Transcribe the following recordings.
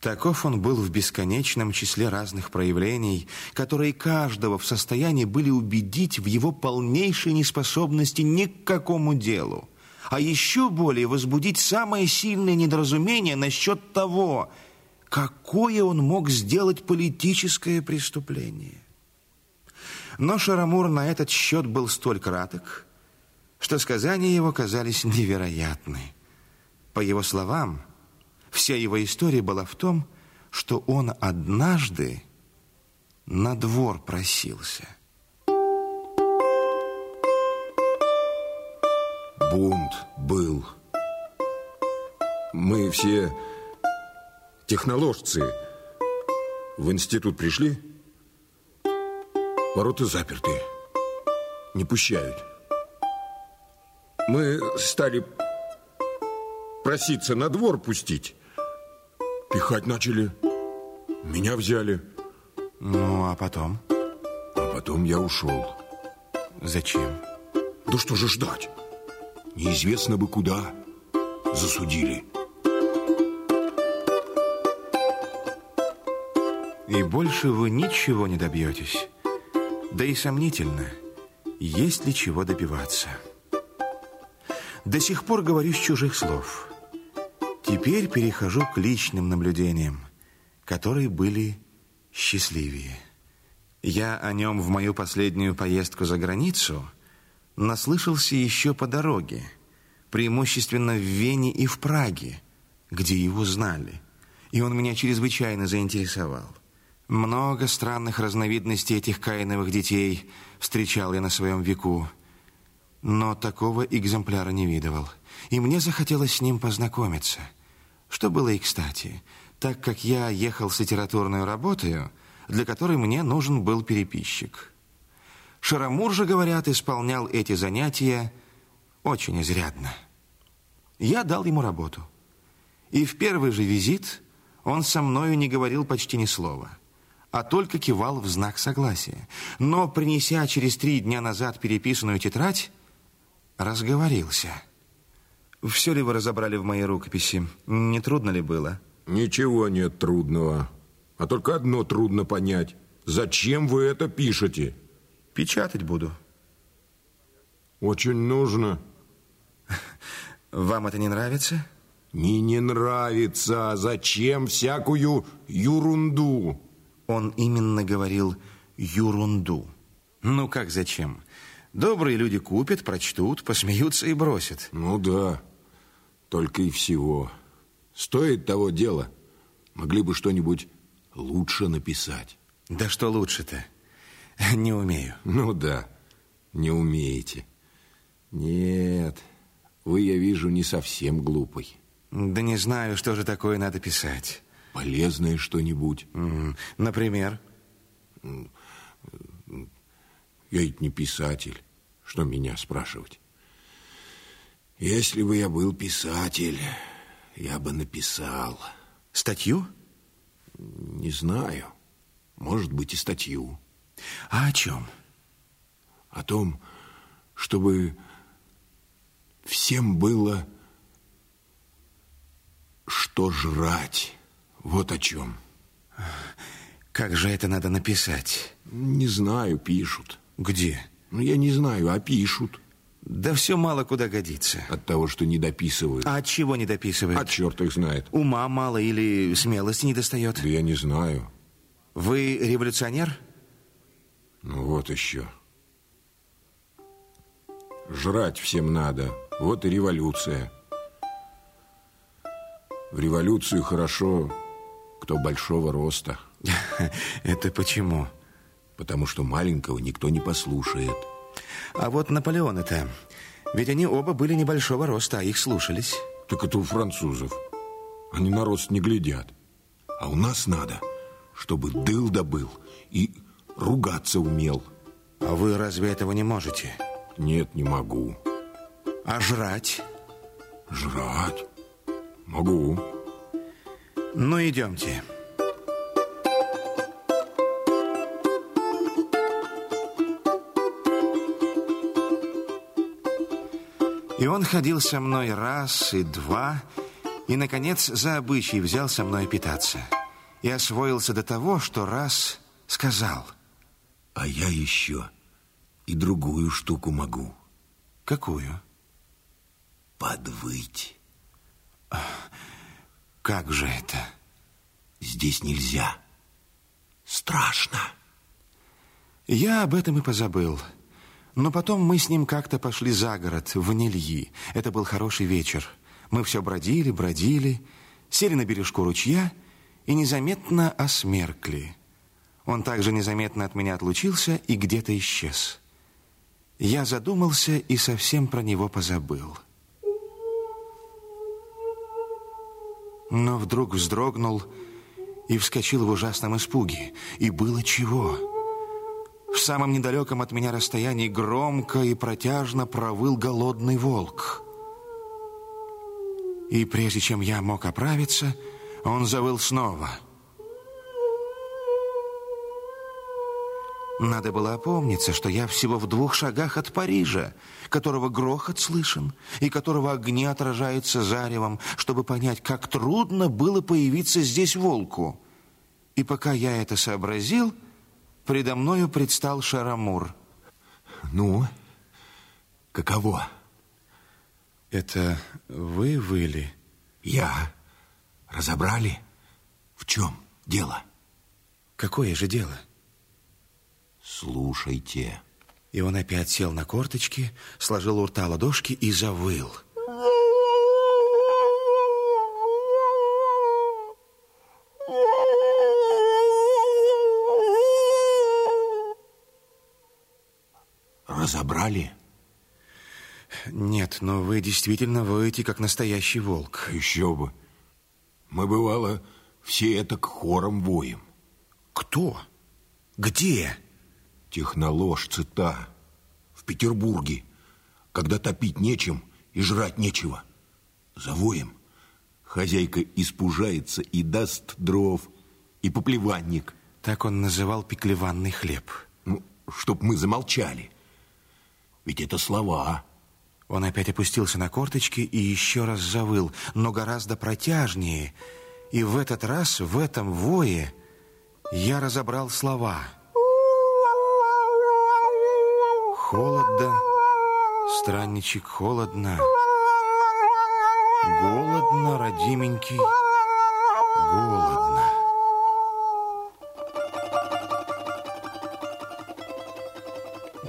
Таков он был в бесконечном числе разных проявлений, которые каждого в состоянии были убедить в его полнейшей неспособности ни к какому делу, а еще более возбудить самое сильное недоразумение насчет того, какое он мог сделать политическое преступление. Но Шарамур на этот счет был столь краток, что сказания его казались невероятны. По его словам, Вся его история была в том, что он однажды на двор просился. Бунт был. Мы все техноложцы. В институт пришли, ворота заперты, не пущают. Мы стали проситься на двор пустить. Пихать начали. Меня взяли. Ну, а потом? А потом я ушел. Зачем? Да что же ждать? Неизвестно бы куда. Засудили. И больше вы ничего не добьетесь. Да и сомнительно, есть ли чего добиваться. До сих пор говорю с чужих слов – Теперь перехожу к личным наблюдениям, которые были счастливее. Я о нем в мою последнюю поездку за границу наслышался еще по дороге, преимущественно в Вене и в Праге, где его знали, и он меня чрезвычайно заинтересовал. Много странных разновидностей этих каиновых детей встречал я на своем веку, но такого экземпляра не видывал, и мне захотелось с ним познакомиться – что было и кстати, так как я ехал с литературной работой, для которой мне нужен был переписчик. Шарамур же, говорят, исполнял эти занятия очень изрядно. Я дал ему работу. И в первый же визит он со мною не говорил почти ни слова, а только кивал в знак согласия. Но, принеся через три дня назад переписанную тетрадь, разговорился – все ли вы разобрали в моей рукописи? Не трудно ли было? Ничего нет трудного. А только одно трудно понять. Зачем вы это пишете? Печатать буду. Очень нужно. Вам это не нравится? Не не нравится. Зачем всякую ерунду? Он именно говорил ерунду. Ну как зачем? Добрые люди купят, прочтут, посмеются и бросят. Ну да. Только и всего. Стоит того дела. Могли бы что-нибудь лучше написать. Да что лучше-то? Не умею. Ну да, не умеете. Нет, вы, я вижу, не совсем глупый. Да не знаю, что же такое надо писать. Полезное что-нибудь. Например? Я ведь не писатель. Что меня спрашивать? Если бы я был писатель, я бы написал. Статью? Не знаю. Может быть, и статью. А о чем? О том, чтобы всем было что жрать. Вот о чем. Как же это надо написать? Не знаю, пишут. Где? Ну, я не знаю, а пишут. Да все мало куда годится. От того, что не дописывают. А от чего не дописывают? А черт их знает. Ума мало или смелости не достает? Да я не знаю. Вы революционер? Ну вот еще. Жрать всем надо. Вот и революция. В революцию хорошо, кто большого роста. Это почему? Потому что маленького никто не послушает. А вот Наполеон это... Ведь они оба были небольшого роста, а их слушались. Так это у французов. Они на рост не глядят. А у нас надо, чтобы дыл добыл и ругаться умел. А вы разве этого не можете? Нет, не могу. А жрать? Жрать? Могу. Ну, идемте. И он ходил со мной раз и два, И, наконец, за обычай взял со мной питаться. И освоился до того, что раз сказал. А я еще и другую штуку могу. Какую? Подвыть. Как же это? Здесь нельзя. Страшно. Я об этом и позабыл. Но потом мы с ним как-то пошли за город, в Нельи. Это был хороший вечер. Мы все бродили, бродили, сели на бережку ручья и незаметно осмеркли. Он также незаметно от меня отлучился и где-то исчез. Я задумался и совсем про него позабыл. Но вдруг вздрогнул и вскочил в ужасном испуге. И было чего? Самом недалеком от меня расстоянии громко и протяжно провыл голодный волк. И прежде чем я мог оправиться, он завыл снова. Надо было опомниться, что я всего в двух шагах от Парижа, которого грохот слышен и которого огни отражаются заревом, чтобы понять, как трудно было появиться здесь волку. И пока я это сообразил, предо мною предстал Шарамур. Ну, каково? Это вы выли? Я. Разобрали? В чем дело? Какое же дело? Слушайте. И он опять сел на корточки, сложил у рта ладошки и завыл. Разобрали? Нет, но вы действительно воете, как настоящий волк. Еще бы. Мы, бывало, все это к хором воем. Кто? Где? Техноложцы та. В Петербурге. Когда топить нечем и жрать нечего. Завоем. Хозяйка испужается и даст дров, и поплеванник. Так он называл пеклеванный хлеб. Ну, чтоб мы замолчали. Ведь это слова. Он опять опустился на корточки и еще раз завыл, но гораздо протяжнее. И в этот раз, в этом вое, я разобрал слова. Холодно, странничек, холодно. Голодно, родименький, голодно.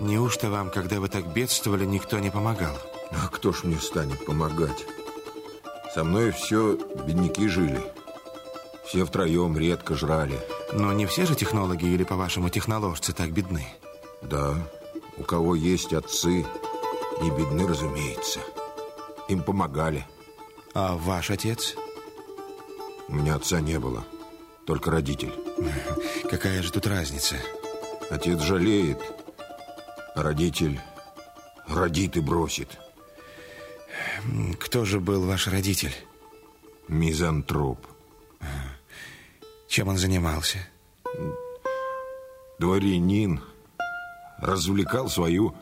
Неужто вам, когда вы так бедствовали, никто не помогал? А кто ж мне станет помогать? Со мной все бедняки жили. Все втроем редко жрали. Но не все же технологи или, по-вашему, техноложцы так бедны? Да, у кого есть отцы, не бедны, разумеется. Им помогали. А ваш отец? У меня отца не было, только родитель. Какая же тут разница? Отец жалеет, а родитель родит и бросит. Кто же был ваш родитель? Мизантроп. Чем он занимался? Дворянин развлекал свою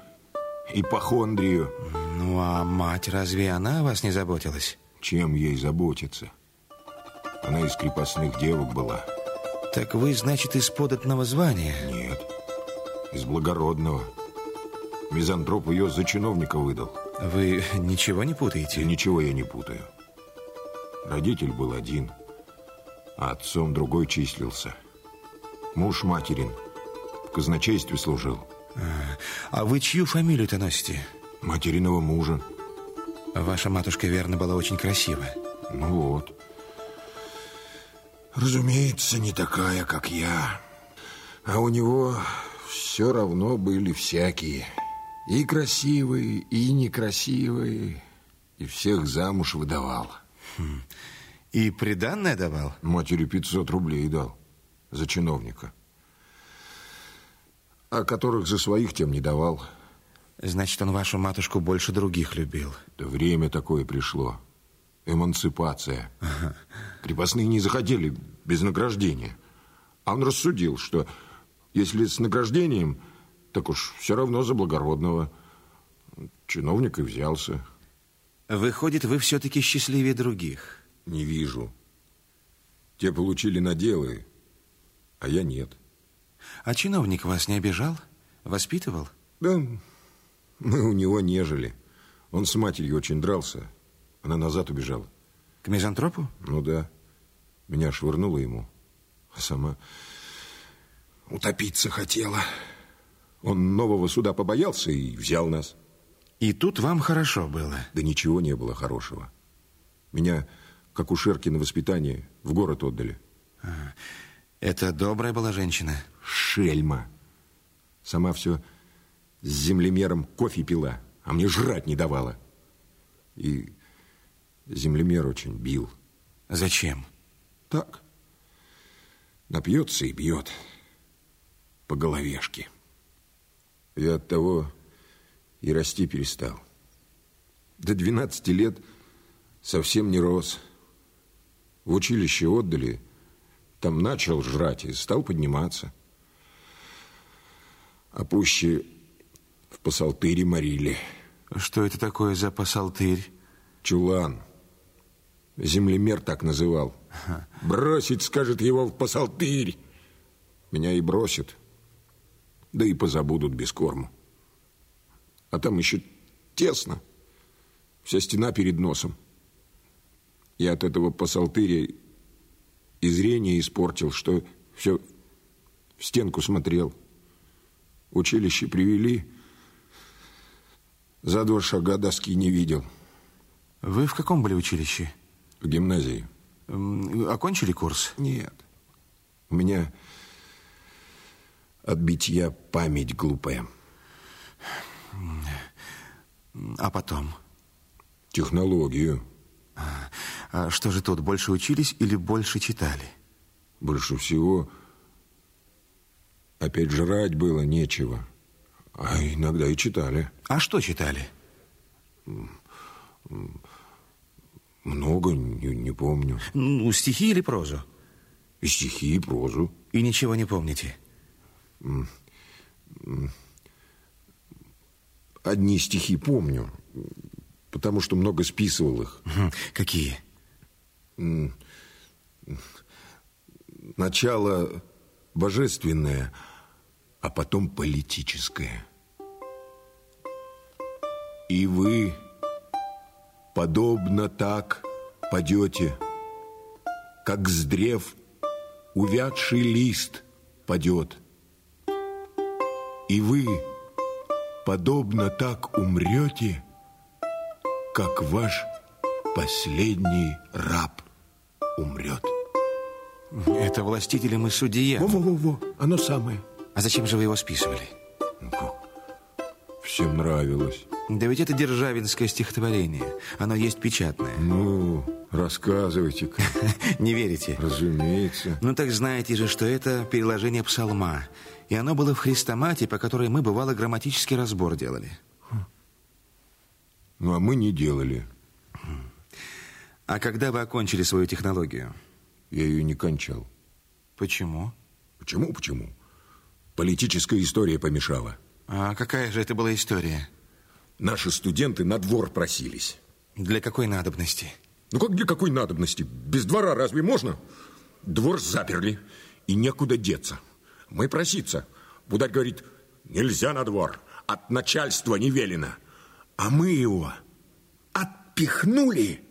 ипохондрию. Ну, а мать, разве она о вас не заботилась? Чем ей заботиться? Она из крепостных девок была. Так вы, значит, из податного звания? Нет, из благородного. Мизантроп ее за чиновника выдал. Вы ничего не путаете? Ничего я не путаю. Родитель был один, а отцом другой числился. Муж материн, в казначействе служил. А, а вы чью фамилию-то носите? Материного мужа. Ваша матушка, верно, была очень красива. Ну вот. Разумеется, не такая, как я. А у него все равно были всякие. И красивые, и некрасивые. И всех замуж выдавал. Хм. И приданное давал? Матери 500 рублей дал за чиновника. А которых за своих тем не давал. Значит, он вашу матушку больше других любил. Да время такое пришло. Эмансипация. Ага. Крепостные не захотели без награждения. А он рассудил, что если с награждением, так уж все равно за благородного. Чиновник и взялся. Выходит, вы все-таки счастливее других. Не вижу. Те получили наделы, а я нет. А чиновник вас не обижал? Воспитывал? Да, мы у него не жили. Он с матерью очень дрался. Она назад убежала. К мизантропу? Ну да. Меня швырнула ему, а сама утопиться хотела. Он нового суда побоялся и взял нас. И тут вам хорошо было? Да ничего не было хорошего. Меня, как у Шерки на воспитание, в город отдали. А, это добрая была женщина? Шельма. Сама все с землемером кофе пила, а мне жрать не давала. И землемер очень бил. Зачем? Так. Напьется и бьет. По головешке. Я от того и расти перестал. До 12 лет совсем не рос. В училище отдали, там начал жрать и стал подниматься. А пуще в посалтыре морили. Что это такое за посалтырь? Чулан. Землемер так называл. Бросить, скажет его, в посалтырь. Меня и бросят. Да и позабудут без корму. А там еще тесно. Вся стена перед носом. Я от этого посалтыря и зрение испортил, что все в стенку смотрел. Училище привели, за два шага доски не видел. Вы в каком были училище? В гимназии. Окончили курс? Нет. У меня от битья память глупая. А потом? Технологию. А, а что же тут, больше учились или больше читали? Больше всего опять жрать было нечего. А иногда и читали. А что читали? Много, не, не помню. Ну, стихи или прозу? И стихи, и прозу. И ничего не помните? Одни стихи помню, потому что много списывал их. Какие? Начало божественное, а потом политическое. И вы, подобно так, падете, как с древ увядший лист падет. И вы, подобно так, умрете, как ваш последний раб умрет. Это властителем и судья. Во-во-во, оно самое. А зачем же вы его списывали? Ну? Всем нравилось. Да ведь это державинское стихотворение. Оно есть печатное. Ну, рассказывайте-ка. Не верите? Разумеется. Ну так знаете же, что это переложение псалма. И оно было в хрестомате, по которой мы, бывало, грамматический разбор делали. Ну, а мы не делали. А когда вы окончили свою технологию? Я ее не кончал. Почему? Почему, почему? Политическая история помешала. А какая же это была история? Наши студенты на двор просились. Для какой надобности? Ну как для какой надобности? Без двора разве можно? Двор заперли, и некуда деться. Мы проситься. Бударь говорит, нельзя на двор, от начальства не велено. А мы его отпихнули